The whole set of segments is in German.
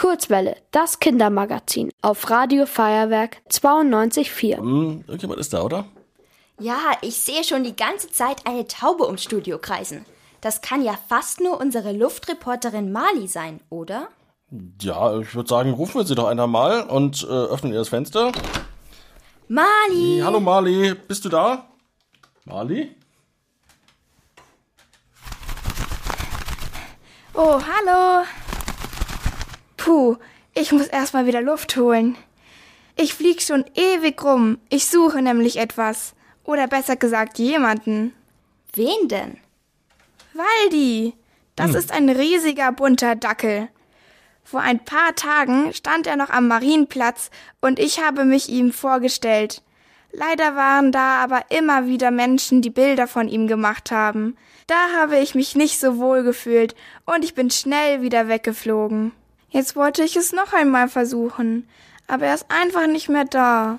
Kurzwelle, das Kindermagazin auf Radio Feuerwerk 92.4. Hm, irgendjemand ist da, oder? Ja, ich sehe schon die ganze Zeit eine Taube ums Studio kreisen. Das kann ja fast nur unsere Luftreporterin Mali sein, oder? Ja, ich würde sagen, rufen wir sie doch einer mal und äh, öffnen ihr das Fenster. Mali! Hallo Mali, bist du da? Mali? Oh, hallo. Puh, ich muss erstmal wieder Luft holen. Ich flieg schon ewig rum. Ich suche nämlich etwas. Oder besser gesagt jemanden. Wen denn? Waldi. Das ist ein riesiger bunter Dackel. Vor ein paar Tagen stand er noch am Marienplatz und ich habe mich ihm vorgestellt. Leider waren da aber immer wieder Menschen, die Bilder von ihm gemacht haben. Da habe ich mich nicht so wohl gefühlt und ich bin schnell wieder weggeflogen. Jetzt wollte ich es noch einmal versuchen, aber er ist einfach nicht mehr da.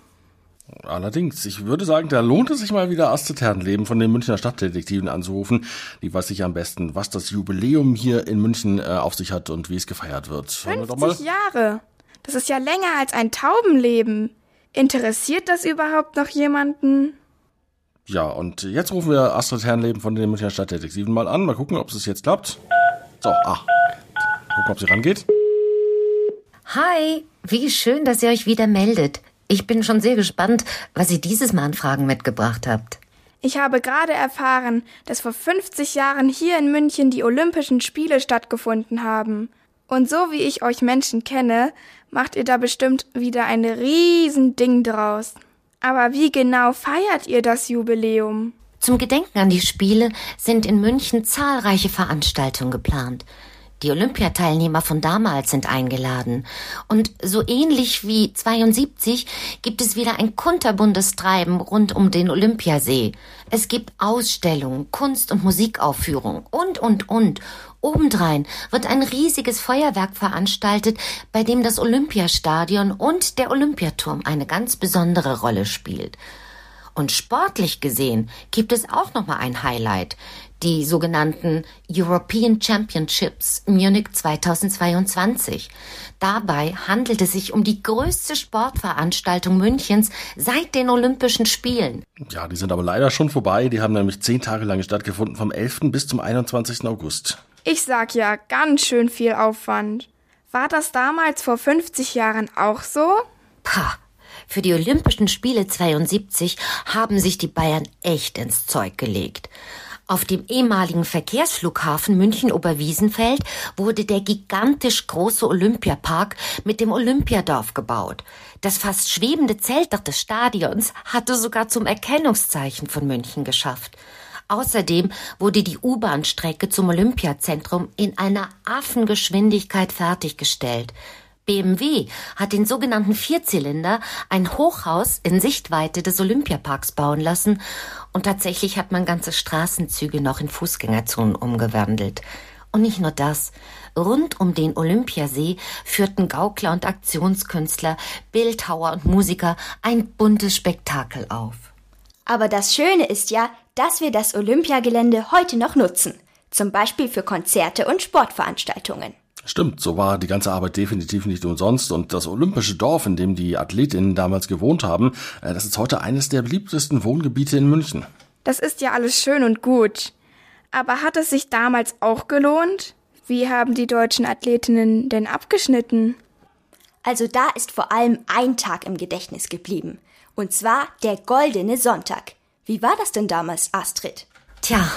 Allerdings, ich würde sagen, da lohnt es sich mal wieder Astrid Herrenleben von den Münchner Stadtdetektiven anzurufen. Die weiß sich am besten, was das Jubiläum hier in München äh, auf sich hat und wie es gefeiert wird. Hören wir doch mal. 50 Jahre. Das ist ja länger als ein Taubenleben. Interessiert das überhaupt noch jemanden? Ja, und jetzt rufen wir Astrid Herrenleben von den Münchner Stadtdetektiven mal an. Mal gucken, ob es jetzt klappt. So, ah. Gucken, ob sie rangeht. Hi, wie schön, dass ihr euch wieder meldet. Ich bin schon sehr gespannt, was ihr dieses Mal an Fragen mitgebracht habt. Ich habe gerade erfahren, dass vor 50 Jahren hier in München die Olympischen Spiele stattgefunden haben. Und so wie ich euch Menschen kenne, macht ihr da bestimmt wieder ein Riesending draus. Aber wie genau feiert ihr das Jubiläum? Zum Gedenken an die Spiele sind in München zahlreiche Veranstaltungen geplant. Die Olympiateilnehmer von damals sind eingeladen. Und so ähnlich wie 72 gibt es wieder ein kunterbuntes Treiben rund um den Olympiasee. Es gibt Ausstellungen, Kunst- und Musikaufführungen und, und, und. Obendrein wird ein riesiges Feuerwerk veranstaltet, bei dem das Olympiastadion und der Olympiaturm eine ganz besondere Rolle spielt. Und sportlich gesehen gibt es auch noch mal ein Highlight, die sogenannten European Championships Munich 2022. Dabei handelt es sich um die größte Sportveranstaltung Münchens seit den Olympischen Spielen. Ja, die sind aber leider schon vorbei. Die haben nämlich zehn Tage lang stattgefunden, vom 11. bis zum 21. August. Ich sag ja, ganz schön viel Aufwand. War das damals vor 50 Jahren auch so? Pah, für die Olympischen Spiele 72 haben sich die Bayern echt ins Zeug gelegt. Auf dem ehemaligen Verkehrsflughafen München-Oberwiesenfeld wurde der gigantisch große Olympiapark mit dem Olympiadorf gebaut. Das fast schwebende Zeltdach des Stadions hatte sogar zum Erkennungszeichen von München geschafft. Außerdem wurde die U-Bahn-Strecke zum Olympiazentrum in einer Affengeschwindigkeit fertiggestellt. BMW hat den sogenannten Vierzylinder, ein Hochhaus in Sichtweite des Olympiaparks bauen lassen und tatsächlich hat man ganze Straßenzüge noch in Fußgängerzonen umgewandelt. Und nicht nur das. Rund um den Olympiasee führten Gaukler und Aktionskünstler, Bildhauer und Musiker ein buntes Spektakel auf. Aber das Schöne ist ja, dass wir das Olympiagelände heute noch nutzen. Zum Beispiel für Konzerte und Sportveranstaltungen. Stimmt, so war die ganze Arbeit definitiv nicht umsonst und das olympische Dorf, in dem die Athletinnen damals gewohnt haben, äh, das ist heute eines der beliebtesten Wohngebiete in München. Das ist ja alles schön und gut. Aber hat es sich damals auch gelohnt? Wie haben die deutschen Athletinnen denn abgeschnitten? Also da ist vor allem ein Tag im Gedächtnis geblieben. Und zwar der goldene Sonntag. Wie war das denn damals, Astrid? Tja,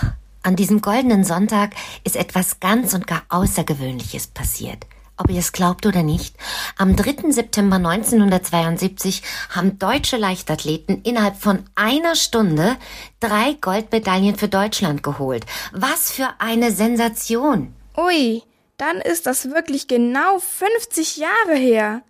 an diesem goldenen Sonntag ist etwas ganz und gar Außergewöhnliches passiert. Ob ihr es glaubt oder nicht, am 3. September 1972 haben deutsche Leichtathleten innerhalb von einer Stunde drei Goldmedaillen für Deutschland geholt. Was für eine Sensation! Ui, dann ist das wirklich genau 50 Jahre her.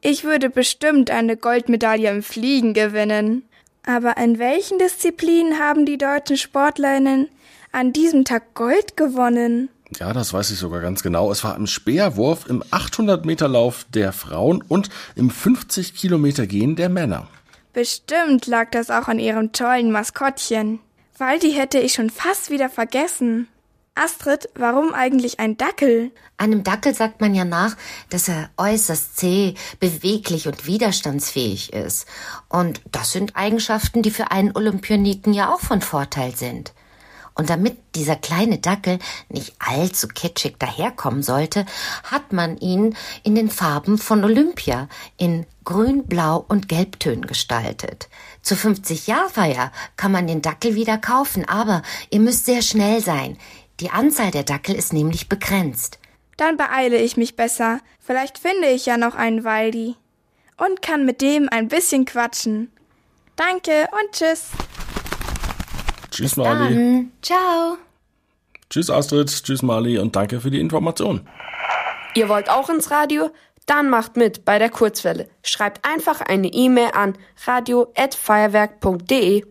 Ich würde bestimmt eine Goldmedaille im Fliegen gewinnen. Aber in welchen Disziplinen haben die deutschen Sportlerinnen an diesem Tag Gold gewonnen? Ja, das weiß ich sogar ganz genau. Es war im Speerwurf, im 800-Meter-Lauf der Frauen und im 50-Kilometer-Gehen der Männer. Bestimmt lag das auch an ihrem tollen Maskottchen. Waldi hätte ich schon fast wieder vergessen. Astrid, warum eigentlich ein Dackel? Einem Dackel sagt man ja nach, dass er äußerst zäh, beweglich und widerstandsfähig ist. Und das sind Eigenschaften, die für einen Olympioniken ja auch von Vorteil sind. Und damit dieser kleine Dackel nicht allzu kitschig daherkommen sollte, hat man ihn in den Farben von Olympia in Grün, Blau und Gelbtönen gestaltet. Zur 50-Jahr-Feier kann man den Dackel wieder kaufen, aber ihr müsst sehr schnell sein. Die Anzahl der Dackel ist nämlich begrenzt. Dann beeile ich mich besser. Vielleicht finde ich ja noch einen Waldi. Und kann mit dem ein bisschen quatschen. Danke und tschüss. Tschüss, Mali. Dann. Ciao. Tschüss, Astrid. Tschüss, Mali. Und danke für die Information. Ihr wollt auch ins Radio? Dann macht mit bei der Kurzwelle. Schreibt einfach eine E-Mail an radio@feuerwerk.de.